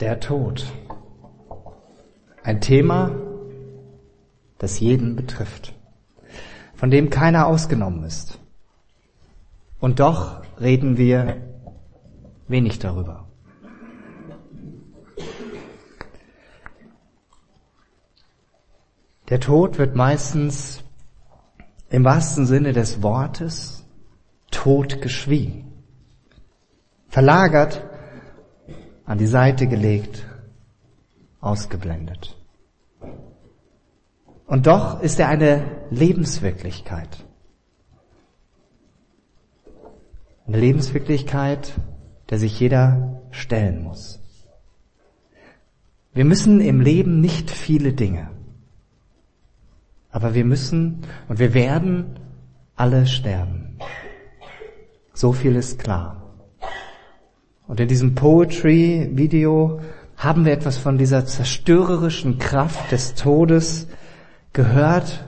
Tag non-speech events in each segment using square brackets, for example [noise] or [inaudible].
Der Tod. Ein Thema, das jeden betrifft, von dem keiner ausgenommen ist. Und doch reden wir wenig darüber. Der Tod wird meistens im wahrsten Sinne des Wortes totgeschwiegen, verlagert an die Seite gelegt, ausgeblendet. Und doch ist er eine Lebenswirklichkeit. Eine Lebenswirklichkeit, der sich jeder stellen muss. Wir müssen im Leben nicht viele Dinge. Aber wir müssen und wir werden alle sterben. So viel ist klar. Und in diesem Poetry-Video haben wir etwas von dieser zerstörerischen Kraft des Todes gehört,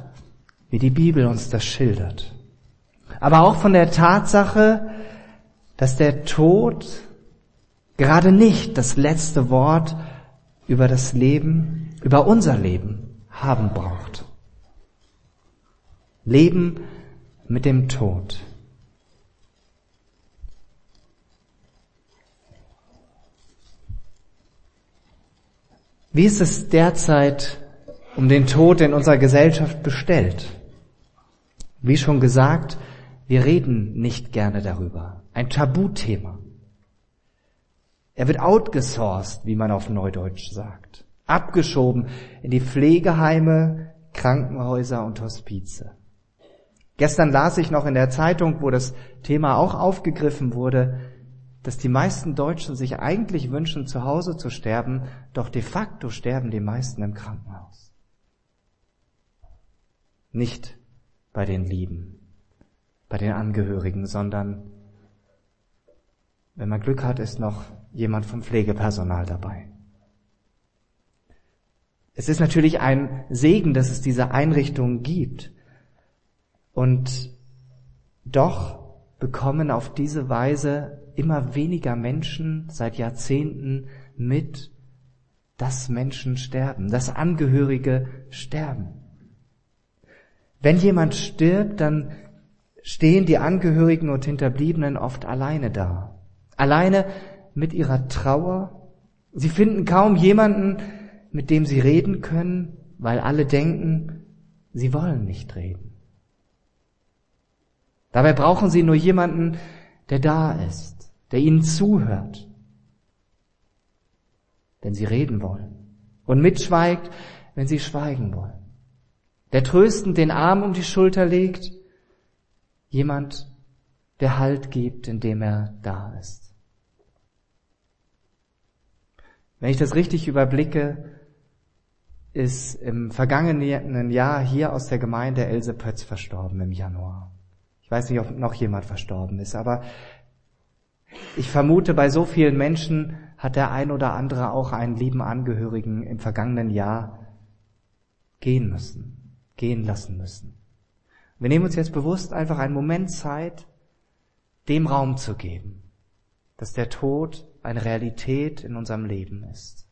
wie die Bibel uns das schildert. Aber auch von der Tatsache, dass der Tod gerade nicht das letzte Wort über das Leben, über unser Leben haben braucht. Leben mit dem Tod. Wie ist es derzeit um den Tod in unserer Gesellschaft bestellt? Wie schon gesagt, wir reden nicht gerne darüber. Ein Tabuthema. Er wird outgesourced, wie man auf Neudeutsch sagt. Abgeschoben in die Pflegeheime, Krankenhäuser und Hospize. Gestern las ich noch in der Zeitung, wo das Thema auch aufgegriffen wurde, dass die meisten Deutschen sich eigentlich wünschen, zu Hause zu sterben, doch de facto sterben die meisten im Krankenhaus. Nicht bei den Lieben, bei den Angehörigen, sondern wenn man Glück hat, ist noch jemand vom Pflegepersonal dabei. Es ist natürlich ein Segen, dass es diese Einrichtungen gibt. Und doch bekommen auf diese Weise immer weniger Menschen seit Jahrzehnten mit, dass Menschen sterben, dass Angehörige sterben. Wenn jemand stirbt, dann stehen die Angehörigen und Hinterbliebenen oft alleine da. Alleine mit ihrer Trauer. Sie finden kaum jemanden, mit dem sie reden können, weil alle denken, sie wollen nicht reden. Dabei brauchen sie nur jemanden, der da ist, der ihnen zuhört, wenn sie reden wollen und mitschweigt, wenn sie schweigen wollen. Der tröstend den Arm um die Schulter legt, jemand, der Halt gibt, indem er da ist. Wenn ich das richtig überblicke, ist im vergangenen Jahr hier aus der Gemeinde Else Pötz verstorben im Januar. Ich weiß nicht, ob noch jemand verstorben ist, aber ich vermute, bei so vielen Menschen hat der ein oder andere auch einen lieben Angehörigen im vergangenen Jahr gehen müssen, gehen lassen müssen. Wir nehmen uns jetzt bewusst einfach einen Moment Zeit, dem Raum zu geben, dass der Tod eine Realität in unserem Leben ist.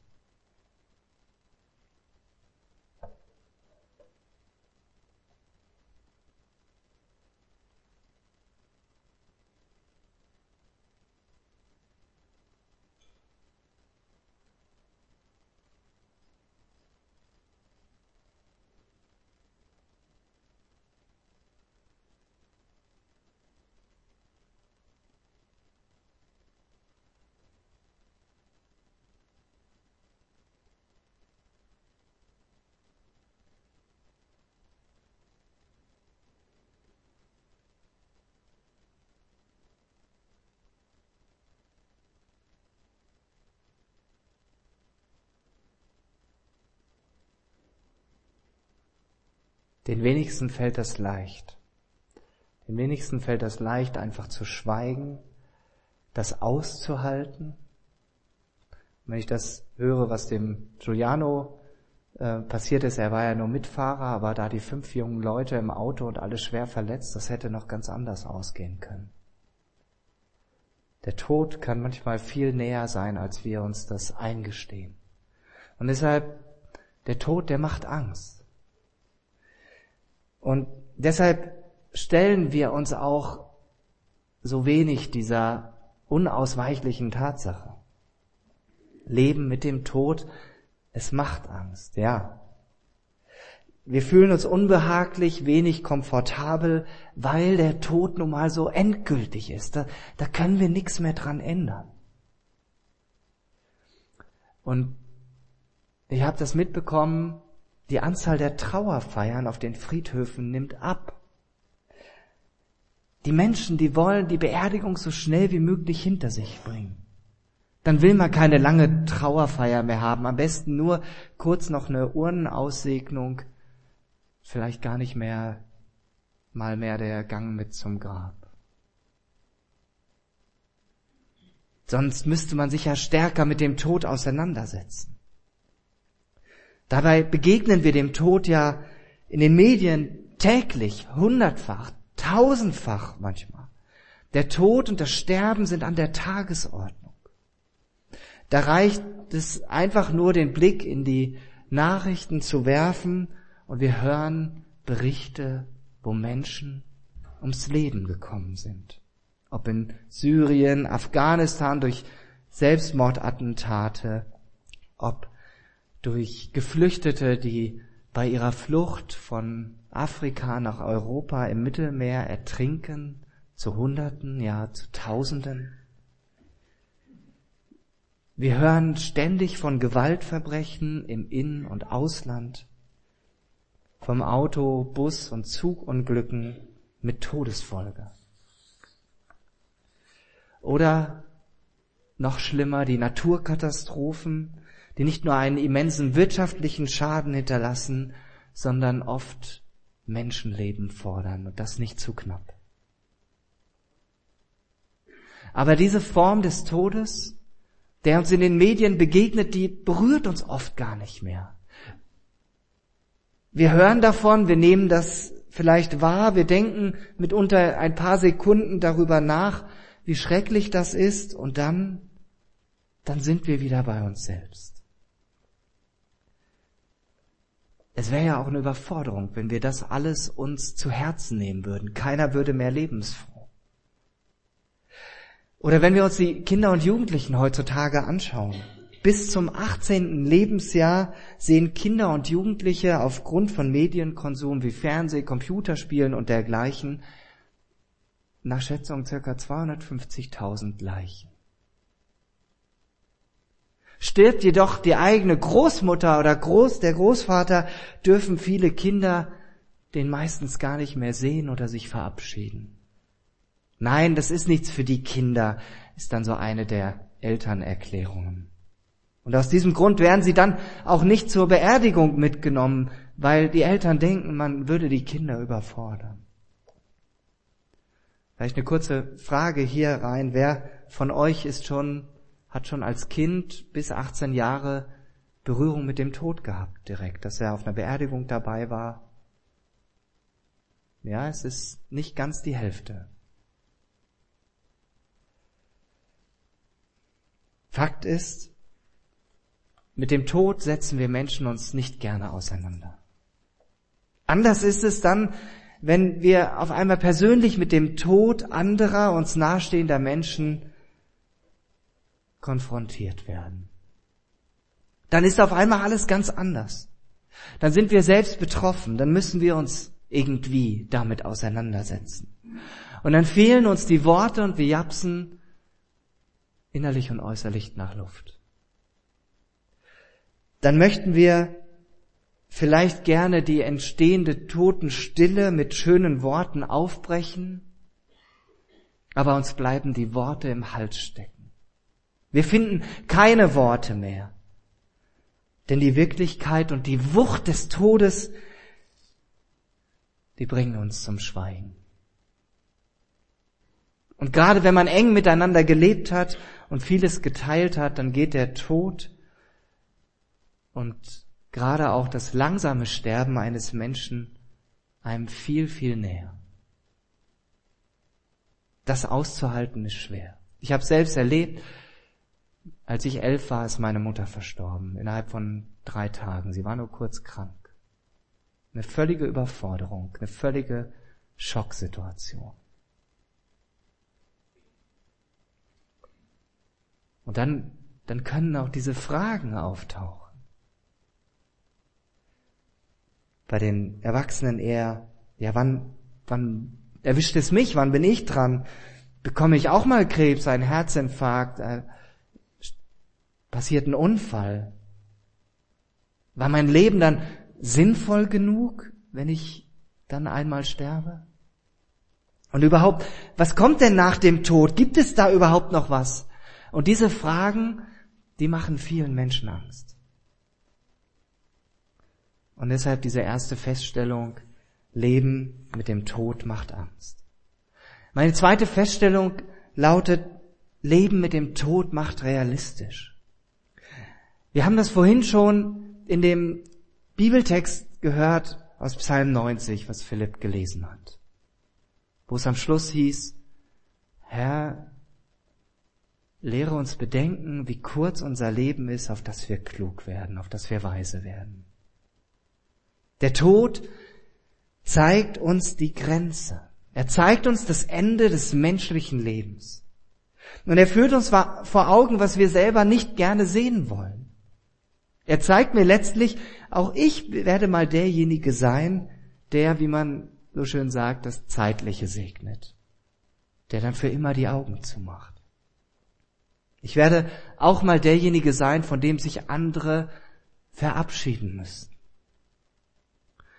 Den wenigsten fällt das leicht. Den wenigsten fällt das leicht, einfach zu schweigen, das auszuhalten. wenn ich das höre, was dem Giuliano äh, passiert ist, er war ja nur Mitfahrer, aber da die fünf jungen Leute im Auto und alle schwer verletzt, das hätte noch ganz anders ausgehen können. Der Tod kann manchmal viel näher sein, als wir uns das eingestehen. Und deshalb, der Tod, der macht Angst. Und deshalb stellen wir uns auch so wenig dieser unausweichlichen Tatsache. Leben mit dem Tod, es macht Angst, ja. Wir fühlen uns unbehaglich, wenig komfortabel, weil der Tod nun mal so endgültig ist. Da, da können wir nichts mehr dran ändern. Und ich habe das mitbekommen, die Anzahl der Trauerfeiern auf den Friedhöfen nimmt ab. Die Menschen, die wollen die Beerdigung so schnell wie möglich hinter sich bringen. Dann will man keine lange Trauerfeier mehr haben. Am besten nur kurz noch eine Urnenausssegnung vielleicht gar nicht mehr mal mehr der Gang mit zum Grab. Sonst müsste man sich ja stärker mit dem Tod auseinandersetzen. Dabei begegnen wir dem Tod ja in den Medien täglich, hundertfach, tausendfach manchmal. Der Tod und das Sterben sind an der Tagesordnung. Da reicht es einfach nur, den Blick in die Nachrichten zu werfen und wir hören Berichte, wo Menschen ums Leben gekommen sind. Ob in Syrien, Afghanistan durch Selbstmordattentate, ob durch Geflüchtete, die bei ihrer Flucht von Afrika nach Europa im Mittelmeer ertrinken, zu Hunderten, ja zu Tausenden. Wir hören ständig von Gewaltverbrechen im In- und Ausland vom Auto, Bus und Zugunglücken mit Todesfolge. Oder noch schlimmer die Naturkatastrophen, die nicht nur einen immensen wirtschaftlichen Schaden hinterlassen, sondern oft Menschenleben fordern und das nicht zu knapp. Aber diese Form des Todes, der uns in den Medien begegnet, die berührt uns oft gar nicht mehr. Wir hören davon, wir nehmen das vielleicht wahr, wir denken mitunter ein paar Sekunden darüber nach, wie schrecklich das ist und dann, dann sind wir wieder bei uns selbst. Es wäre ja auch eine Überforderung, wenn wir das alles uns zu Herzen nehmen würden. Keiner würde mehr lebensfroh. Oder wenn wir uns die Kinder und Jugendlichen heutzutage anschauen. Bis zum 18. Lebensjahr sehen Kinder und Jugendliche aufgrund von Medienkonsum wie Fernseh, Computerspielen und dergleichen nach Schätzung circa 250.000 Leichen. Stirbt jedoch die eigene Großmutter oder Groß, der Großvater, dürfen viele Kinder den meistens gar nicht mehr sehen oder sich verabschieden. Nein, das ist nichts für die Kinder, ist dann so eine der Elternerklärungen. Und aus diesem Grund werden sie dann auch nicht zur Beerdigung mitgenommen, weil die Eltern denken, man würde die Kinder überfordern. Vielleicht eine kurze Frage hier rein. Wer von euch ist schon, hat schon als Kind bis 18 Jahre Berührung mit dem Tod gehabt direkt, dass er auf einer Beerdigung dabei war? Ja, es ist nicht ganz die Hälfte. Fakt ist, mit dem Tod setzen wir Menschen uns nicht gerne auseinander. Anders ist es dann, wenn wir auf einmal persönlich mit dem Tod anderer, uns nahestehender Menschen konfrontiert werden. Dann ist auf einmal alles ganz anders. Dann sind wir selbst betroffen, dann müssen wir uns irgendwie damit auseinandersetzen. Und dann fehlen uns die Worte und wir japsen innerlich und äußerlich nach Luft dann möchten wir vielleicht gerne die entstehende Totenstille mit schönen Worten aufbrechen, aber uns bleiben die Worte im Hals stecken. Wir finden keine Worte mehr, denn die Wirklichkeit und die Wucht des Todes, die bringen uns zum Schweigen. Und gerade wenn man eng miteinander gelebt hat und vieles geteilt hat, dann geht der Tod und gerade auch das langsame Sterben eines Menschen einem viel, viel näher. Das auszuhalten ist schwer. Ich habe selbst erlebt, als ich elf war, ist meine Mutter verstorben, innerhalb von drei Tagen. Sie war nur kurz krank. Eine völlige Überforderung, eine völlige Schocksituation. Und dann, dann können auch diese Fragen auftauchen. Bei den Erwachsenen eher, ja, wann, wann erwischt es mich? Wann bin ich dran? Bekomme ich auch mal Krebs, einen Herzinfarkt? Äh, passiert ein Unfall? War mein Leben dann sinnvoll genug, wenn ich dann einmal sterbe? Und überhaupt, was kommt denn nach dem Tod? Gibt es da überhaupt noch was? Und diese Fragen, die machen vielen Menschen Angst. Und deshalb diese erste Feststellung, Leben mit dem Tod macht Angst. Meine zweite Feststellung lautet, Leben mit dem Tod macht realistisch. Wir haben das vorhin schon in dem Bibeltext gehört aus Psalm 90, was Philipp gelesen hat, wo es am Schluss hieß, Herr, lehre uns bedenken, wie kurz unser Leben ist, auf das wir klug werden, auf das wir weise werden. Der Tod zeigt uns die Grenze. Er zeigt uns das Ende des menschlichen Lebens. Und er führt uns vor Augen, was wir selber nicht gerne sehen wollen. Er zeigt mir letztlich, auch ich werde mal derjenige sein, der, wie man so schön sagt, das Zeitliche segnet. Der dann für immer die Augen zumacht. Ich werde auch mal derjenige sein, von dem sich andere verabschieden müssen.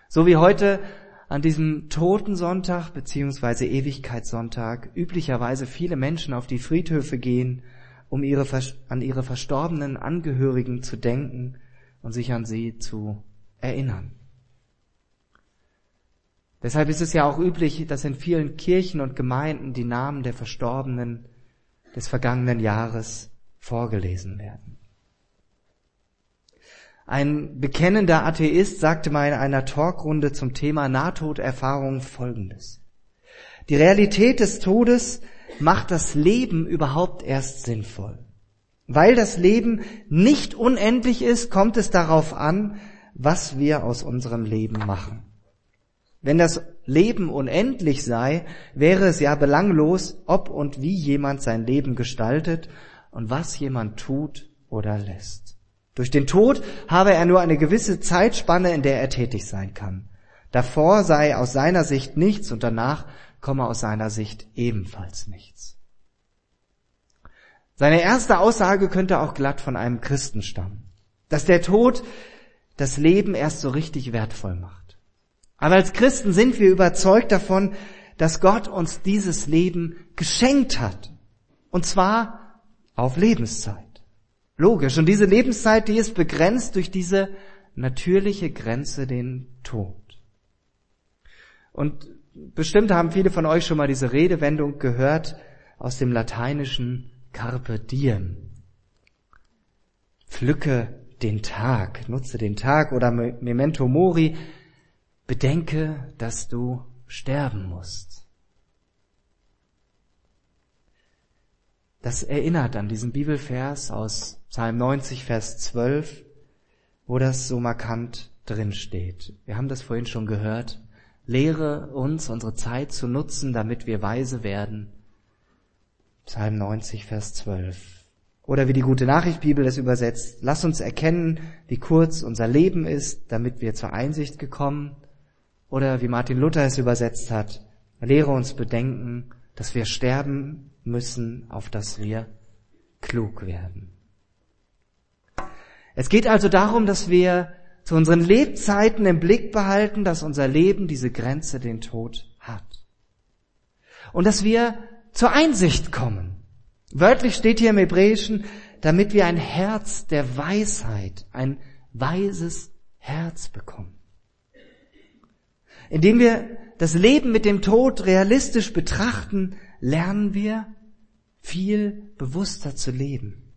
So wie heute an diesem Totensonntag beziehungsweise Ewigkeitssonntag üblicherweise viele Menschen auf die Friedhöfe gehen, um ihre, an ihre verstorbenen Angehörigen zu denken und sich an sie zu erinnern. Deshalb ist es ja auch üblich, dass in vielen Kirchen und Gemeinden die Namen der Verstorbenen des vergangenen Jahres vorgelesen werden. Ein bekennender Atheist sagte mal in einer Talkrunde zum Thema Nahtoderfahrung Folgendes. Die Realität des Todes macht das Leben überhaupt erst sinnvoll. Weil das Leben nicht unendlich ist, kommt es darauf an, was wir aus unserem Leben machen. Wenn das Leben unendlich sei, wäre es ja belanglos, ob und wie jemand sein Leben gestaltet und was jemand tut oder lässt. Durch den Tod habe er nur eine gewisse Zeitspanne, in der er tätig sein kann. Davor sei aus seiner Sicht nichts und danach komme aus seiner Sicht ebenfalls nichts. Seine erste Aussage könnte auch glatt von einem Christen stammen, dass der Tod das Leben erst so richtig wertvoll macht. Aber als Christen sind wir überzeugt davon, dass Gott uns dieses Leben geschenkt hat. Und zwar auf Lebenszeit. Logisch. Und diese Lebenszeit, die ist begrenzt durch diese natürliche Grenze, den Tod. Und bestimmt haben viele von euch schon mal diese Redewendung gehört aus dem lateinischen Carpe diem. Pflücke den Tag, nutze den Tag oder Memento Mori, bedenke, dass du sterben musst. Das erinnert an diesen Bibelvers aus Psalm 90, Vers 12, wo das so markant drin steht. Wir haben das vorhin schon gehört. Lehre uns, unsere Zeit zu nutzen, damit wir weise werden. Psalm 90, Vers 12. Oder wie die gute Nachricht Bibel es übersetzt, lass uns erkennen, wie kurz unser Leben ist, damit wir zur Einsicht gekommen. Oder wie Martin Luther es übersetzt hat, lehre uns bedenken, dass wir sterben müssen, auf dass wir klug werden. Es geht also darum, dass wir zu unseren Lebzeiten im Blick behalten, dass unser Leben diese Grenze, den Tod hat. Und dass wir zur Einsicht kommen. Wörtlich steht hier im Hebräischen, damit wir ein Herz der Weisheit, ein weises Herz bekommen. Indem wir das Leben mit dem Tod realistisch betrachten, lernen wir viel bewusster zu leben.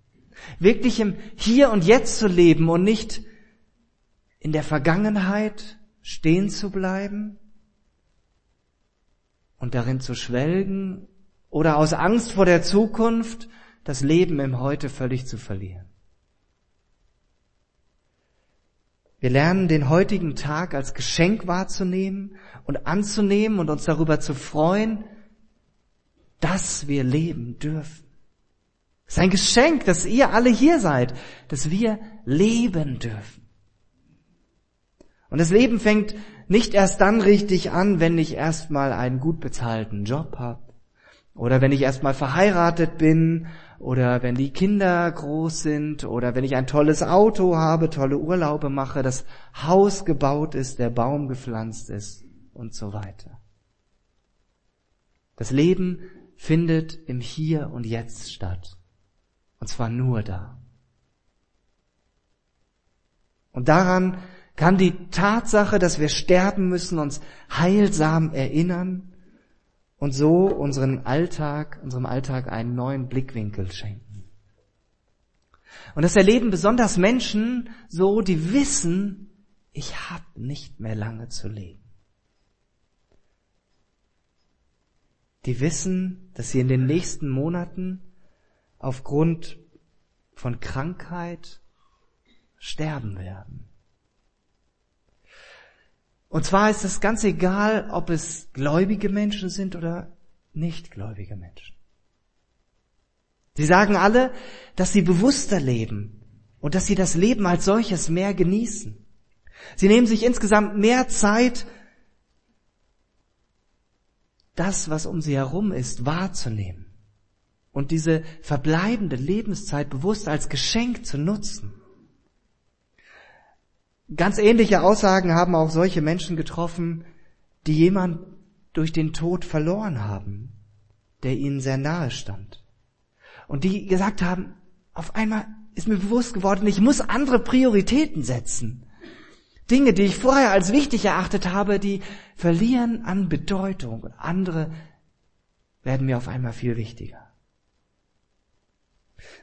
Wirklich im Hier und Jetzt zu leben und nicht in der Vergangenheit stehen zu bleiben und darin zu schwelgen oder aus Angst vor der Zukunft das Leben im Heute völlig zu verlieren. Wir lernen den heutigen Tag als Geschenk wahrzunehmen und anzunehmen und uns darüber zu freuen, dass wir leben dürfen. Es ist ein Geschenk, dass ihr alle hier seid, dass wir leben dürfen. Und das Leben fängt nicht erst dann richtig an, wenn ich erstmal einen gut bezahlten Job habe oder wenn ich erstmal verheiratet bin oder wenn die Kinder groß sind oder wenn ich ein tolles Auto habe, tolle Urlaube mache, das Haus gebaut ist, der Baum gepflanzt ist und so weiter. Das Leben findet im Hier und Jetzt statt. Und zwar nur da. Und daran kann die Tatsache, dass wir sterben müssen, uns heilsam erinnern und so unseren Alltag, unserem Alltag einen neuen Blickwinkel schenken. Und das erleben besonders Menschen so, die wissen, ich habe nicht mehr lange zu leben. Die wissen, dass sie in den nächsten Monaten aufgrund von Krankheit sterben werden. Und zwar ist es ganz egal, ob es gläubige Menschen sind oder nichtgläubige Menschen. Sie sagen alle, dass sie bewusster leben und dass sie das Leben als solches mehr genießen. Sie nehmen sich insgesamt mehr Zeit, das, was um sie herum ist, wahrzunehmen und diese verbleibende Lebenszeit bewusst als Geschenk zu nutzen. Ganz ähnliche Aussagen haben auch solche Menschen getroffen, die jemand durch den Tod verloren haben, der ihnen sehr nahe stand. Und die gesagt haben, auf einmal ist mir bewusst geworden, ich muss andere Prioritäten setzen. Dinge, die ich vorher als wichtig erachtet habe, die verlieren an Bedeutung und andere werden mir auf einmal viel wichtiger.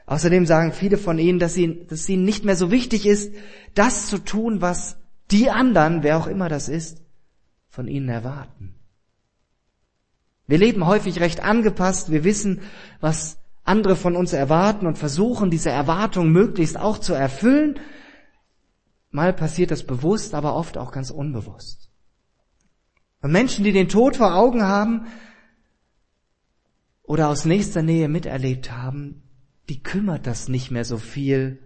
Außerdem sagen viele von ihnen, dass, sie, dass ihnen nicht mehr so wichtig ist, das zu tun, was die anderen, wer auch immer das ist, von ihnen erwarten. Wir leben häufig recht angepasst, wir wissen, was andere von uns erwarten und versuchen, diese Erwartung möglichst auch zu erfüllen. Mal passiert das bewusst, aber oft auch ganz unbewusst. Und Menschen, die den Tod vor Augen haben oder aus nächster Nähe miterlebt haben, die kümmert das nicht mehr so viel,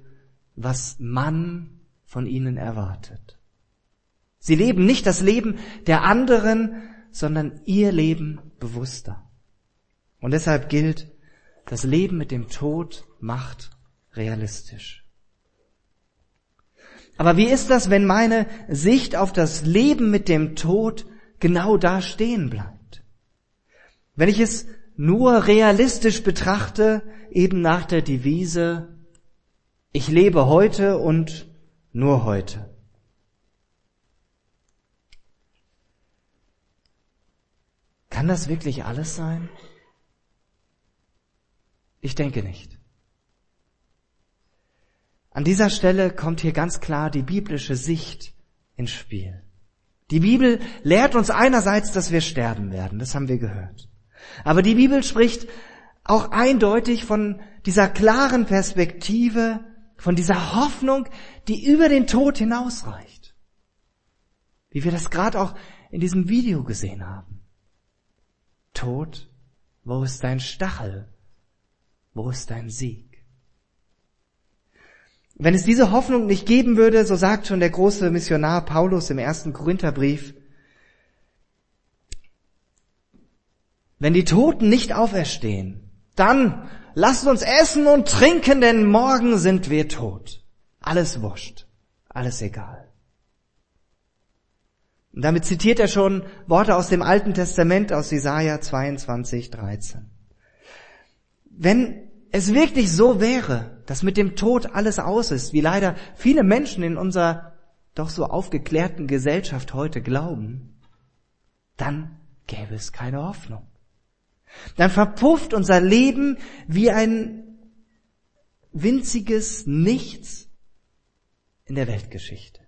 was man von ihnen erwartet. Sie leben nicht das Leben der anderen, sondern ihr Leben bewusster. Und deshalb gilt, das Leben mit dem Tod macht realistisch. Aber wie ist das, wenn meine Sicht auf das Leben mit dem Tod genau da stehen bleibt? Wenn ich es nur realistisch betrachte, eben nach der Devise, ich lebe heute und nur heute. Kann das wirklich alles sein? Ich denke nicht. An dieser Stelle kommt hier ganz klar die biblische Sicht ins Spiel. Die Bibel lehrt uns einerseits, dass wir sterben werden, das haben wir gehört. Aber die Bibel spricht auch eindeutig von dieser klaren Perspektive, von dieser Hoffnung, die über den Tod hinausreicht. Wie wir das gerade auch in diesem Video gesehen haben. Tod, wo ist dein Stachel? Wo ist dein Sieg? Wenn es diese Hoffnung nicht geben würde, so sagt schon der große Missionar Paulus im ersten Korintherbrief, wenn die Toten nicht auferstehen, dann lasst uns essen und trinken, denn morgen sind wir tot. Alles wurscht. Alles egal. Und damit zitiert er schon Worte aus dem Alten Testament, aus Jesaja 22, 13. Wenn es wirklich so wäre, dass mit dem Tod alles aus ist, wie leider viele Menschen in unserer doch so aufgeklärten Gesellschaft heute glauben, dann gäbe es keine Hoffnung dann verpufft unser Leben wie ein winziges Nichts in der Weltgeschichte.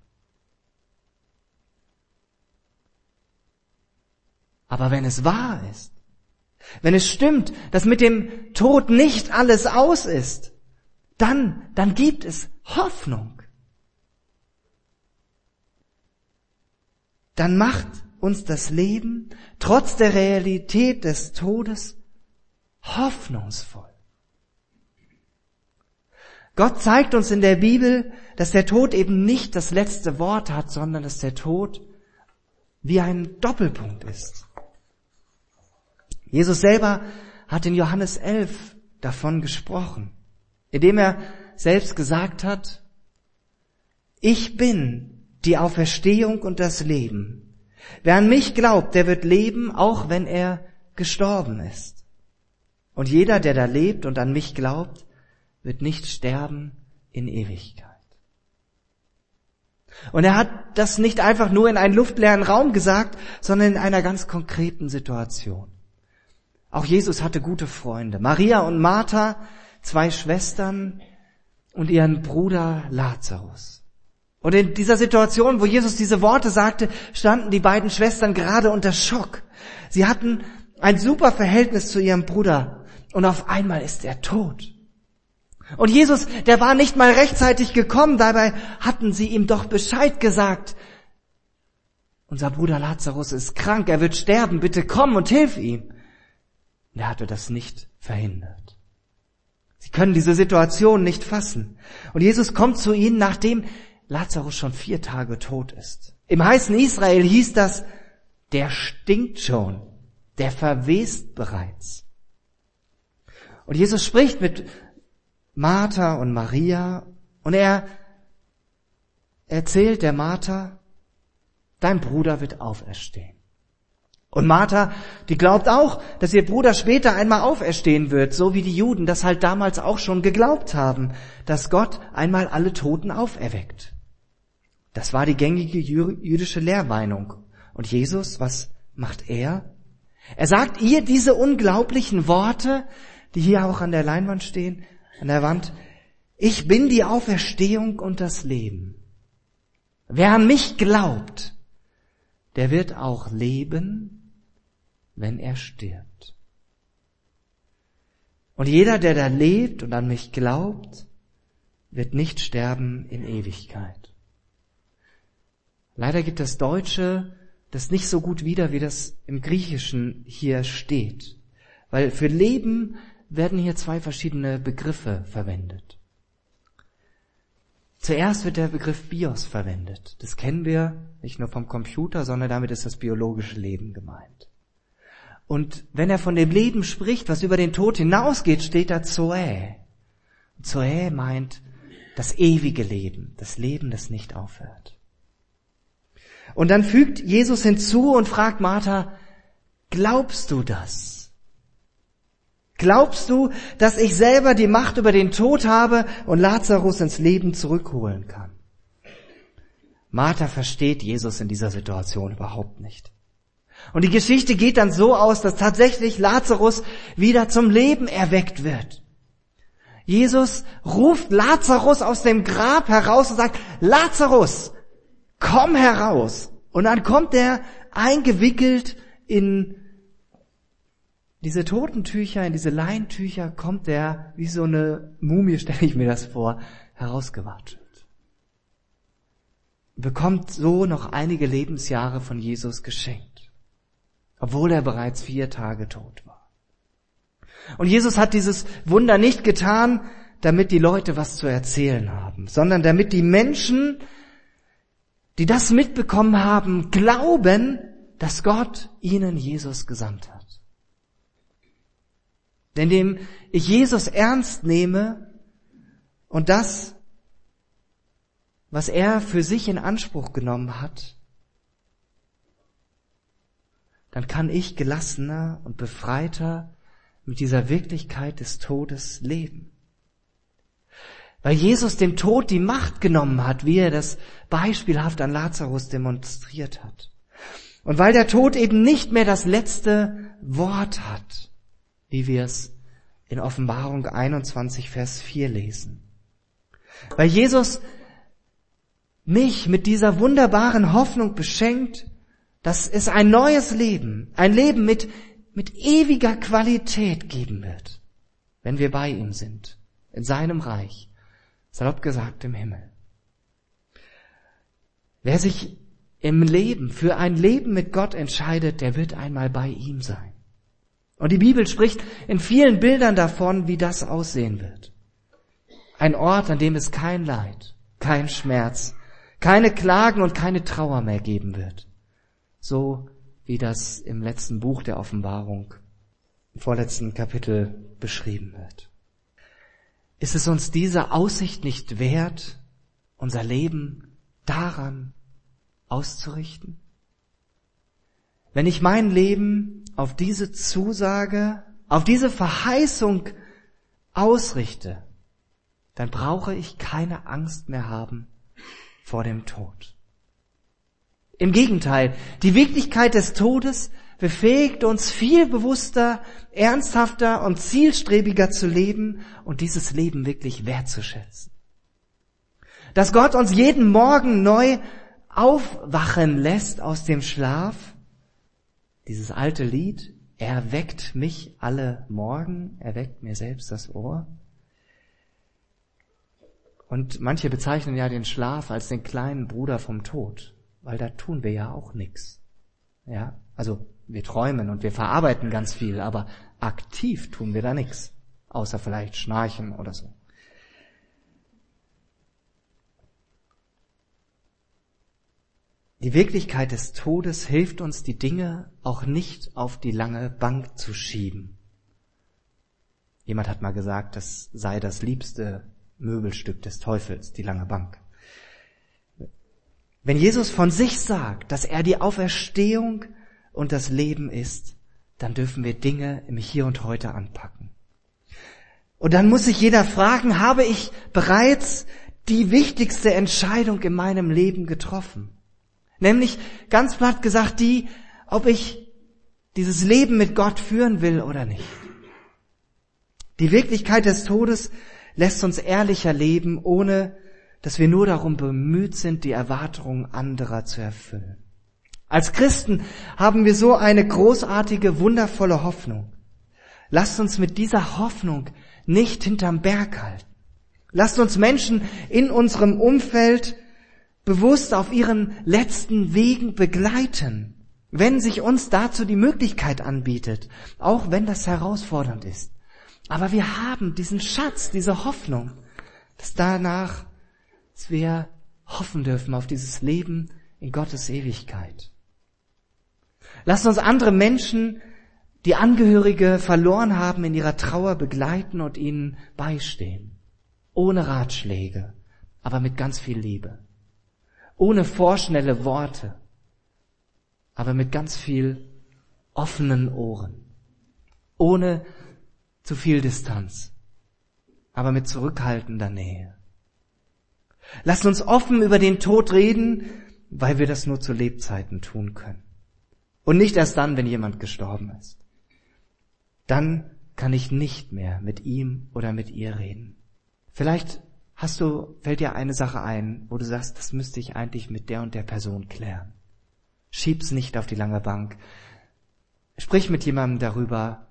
Aber wenn es wahr ist, wenn es stimmt, dass mit dem Tod nicht alles aus ist, dann, dann gibt es Hoffnung. Dann macht uns das Leben trotz der Realität des Todes hoffnungsvoll. Gott zeigt uns in der Bibel, dass der Tod eben nicht das letzte Wort hat, sondern dass der Tod wie ein Doppelpunkt ist. Jesus selber hat in Johannes 11 davon gesprochen, indem er selbst gesagt hat, ich bin die Auferstehung und das Leben. Wer an mich glaubt, der wird leben, auch wenn er gestorben ist. Und jeder, der da lebt und an mich glaubt, wird nicht sterben in Ewigkeit. Und er hat das nicht einfach nur in einen luftleeren Raum gesagt, sondern in einer ganz konkreten Situation. Auch Jesus hatte gute Freunde. Maria und Martha, zwei Schwestern und ihren Bruder Lazarus. Und in dieser Situation, wo Jesus diese Worte sagte, standen die beiden Schwestern gerade unter Schock. Sie hatten ein super Verhältnis zu ihrem Bruder und auf einmal ist er tot. Und Jesus, der war nicht mal rechtzeitig gekommen, dabei hatten sie ihm doch Bescheid gesagt. Unser Bruder Lazarus ist krank, er wird sterben, bitte komm und hilf ihm. Und er hatte das nicht verhindert. Sie können diese Situation nicht fassen. Und Jesus kommt zu ihnen, nachdem Lazarus schon vier Tage tot ist. Im heißen Israel hieß das, der stinkt schon, der verwest bereits. Und Jesus spricht mit Martha und Maria und er erzählt der Martha, dein Bruder wird auferstehen. Und Martha, die glaubt auch, dass ihr Bruder später einmal auferstehen wird, so wie die Juden das halt damals auch schon geglaubt haben, dass Gott einmal alle Toten auferweckt. Das war die gängige jüdische Lehrmeinung. Und Jesus, was macht er? Er sagt ihr diese unglaublichen Worte, die hier auch an der Leinwand stehen, an der Wand, ich bin die Auferstehung und das Leben. Wer an mich glaubt, der wird auch leben, wenn er stirbt. Und jeder, der da lebt und an mich glaubt, wird nicht sterben in Ewigkeit. Leider gibt das Deutsche das nicht so gut wieder, wie das im Griechischen hier steht. Weil für Leben werden hier zwei verschiedene Begriffe verwendet. Zuerst wird der Begriff Bios verwendet. Das kennen wir nicht nur vom Computer, sondern damit ist das biologische Leben gemeint. Und wenn er von dem Leben spricht, was über den Tod hinausgeht, steht da Zoe. Zoe meint das ewige Leben, das Leben, das nicht aufhört. Und dann fügt Jesus hinzu und fragt Martha, glaubst du das? Glaubst du, dass ich selber die Macht über den Tod habe und Lazarus ins Leben zurückholen kann? Martha versteht Jesus in dieser Situation überhaupt nicht. Und die Geschichte geht dann so aus, dass tatsächlich Lazarus wieder zum Leben erweckt wird. Jesus ruft Lazarus aus dem Grab heraus und sagt, Lazarus, komm heraus. Und dann kommt er eingewickelt in diese Totentücher, in diese Leintücher kommt er, wie so eine Mumie, [laughs] stelle ich mir das vor, herausgewatschelt. Bekommt so noch einige Lebensjahre von Jesus geschenkt, obwohl er bereits vier Tage tot war. Und Jesus hat dieses Wunder nicht getan, damit die Leute was zu erzählen haben, sondern damit die Menschen, die das mitbekommen haben, glauben, dass Gott ihnen Jesus gesandt hat. Denn dem ich Jesus ernst nehme und das, was er für sich in Anspruch genommen hat, dann kann ich gelassener und befreiter mit dieser Wirklichkeit des Todes leben. Weil Jesus dem Tod die Macht genommen hat, wie er das beispielhaft an Lazarus demonstriert hat. Und weil der Tod eben nicht mehr das letzte Wort hat wie wir es in Offenbarung 21, Vers 4 lesen. Weil Jesus mich mit dieser wunderbaren Hoffnung beschenkt, dass es ein neues Leben, ein Leben mit, mit ewiger Qualität geben wird, wenn wir bei ihm sind, in seinem Reich, salopp gesagt im Himmel. Wer sich im Leben für ein Leben mit Gott entscheidet, der wird einmal bei ihm sein. Und die Bibel spricht in vielen Bildern davon, wie das aussehen wird. Ein Ort, an dem es kein Leid, kein Schmerz, keine Klagen und keine Trauer mehr geben wird. So wie das im letzten Buch der Offenbarung, im vorletzten Kapitel beschrieben wird. Ist es uns diese Aussicht nicht wert, unser Leben daran auszurichten? Wenn ich mein Leben auf diese Zusage, auf diese Verheißung ausrichte, dann brauche ich keine Angst mehr haben vor dem Tod. Im Gegenteil, die Wirklichkeit des Todes befähigt uns viel bewusster, ernsthafter und zielstrebiger zu leben und dieses Leben wirklich wertzuschätzen. Dass Gott uns jeden Morgen neu aufwachen lässt aus dem Schlaf, dieses alte Lied, er weckt mich alle Morgen, er weckt mir selbst das Ohr. Und manche bezeichnen ja den Schlaf als den kleinen Bruder vom Tod, weil da tun wir ja auch nichts. Ja, also wir träumen und wir verarbeiten ganz viel, aber aktiv tun wir da nichts, außer vielleicht schnarchen oder so. Die Wirklichkeit des Todes hilft uns, die Dinge auch nicht auf die lange Bank zu schieben. Jemand hat mal gesagt, das sei das liebste Möbelstück des Teufels, die lange Bank. Wenn Jesus von sich sagt, dass er die Auferstehung und das Leben ist, dann dürfen wir Dinge im Hier und Heute anpacken. Und dann muss sich jeder fragen, habe ich bereits die wichtigste Entscheidung in meinem Leben getroffen? Nämlich ganz platt gesagt die, ob ich dieses Leben mit Gott führen will oder nicht. Die Wirklichkeit des Todes lässt uns ehrlicher leben, ohne dass wir nur darum bemüht sind, die Erwartungen anderer zu erfüllen. Als Christen haben wir so eine großartige, wundervolle Hoffnung. Lasst uns mit dieser Hoffnung nicht hinterm Berg halten. Lasst uns Menschen in unserem Umfeld bewusst auf ihren letzten Wegen begleiten, wenn sich uns dazu die Möglichkeit anbietet, auch wenn das herausfordernd ist. Aber wir haben diesen Schatz, diese Hoffnung, dass danach dass wir hoffen dürfen auf dieses Leben in Gottes Ewigkeit. Lasst uns andere Menschen, die Angehörige verloren haben, in ihrer Trauer begleiten und ihnen beistehen. Ohne Ratschläge, aber mit ganz viel Liebe ohne vorschnelle Worte, aber mit ganz viel offenen Ohren, ohne zu viel Distanz, aber mit zurückhaltender Nähe. Lasst uns offen über den Tod reden, weil wir das nur zu Lebzeiten tun können. Und nicht erst dann, wenn jemand gestorben ist. Dann kann ich nicht mehr mit ihm oder mit ihr reden. Vielleicht hast du, fällt dir eine Sache ein, wo du sagst, das müsste ich eigentlich mit der und der Person klären. Schieb's nicht auf die lange Bank. Sprich mit jemandem darüber,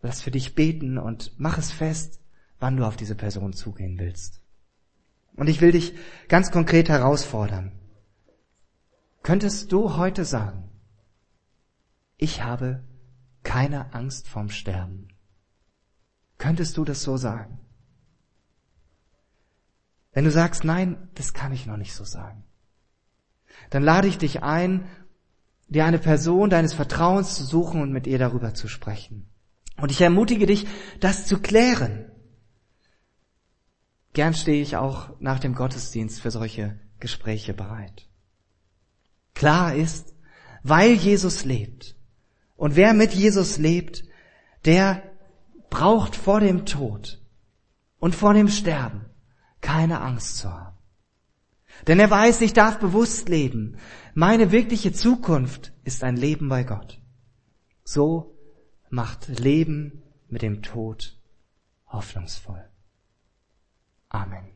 lass für dich beten und mach es fest, wann du auf diese Person zugehen willst. Und ich will dich ganz konkret herausfordern. Könntest du heute sagen, ich habe keine Angst vorm Sterben? Könntest du das so sagen? Wenn du sagst, nein, das kann ich noch nicht so sagen, dann lade ich dich ein, dir eine Person deines Vertrauens zu suchen und mit ihr darüber zu sprechen. Und ich ermutige dich, das zu klären. Gern stehe ich auch nach dem Gottesdienst für solche Gespräche bereit. Klar ist, weil Jesus lebt und wer mit Jesus lebt, der braucht vor dem Tod und vor dem Sterben keine Angst zu haben. Denn er weiß, ich darf bewusst leben. Meine wirkliche Zukunft ist ein Leben bei Gott. So macht Leben mit dem Tod hoffnungsvoll. Amen.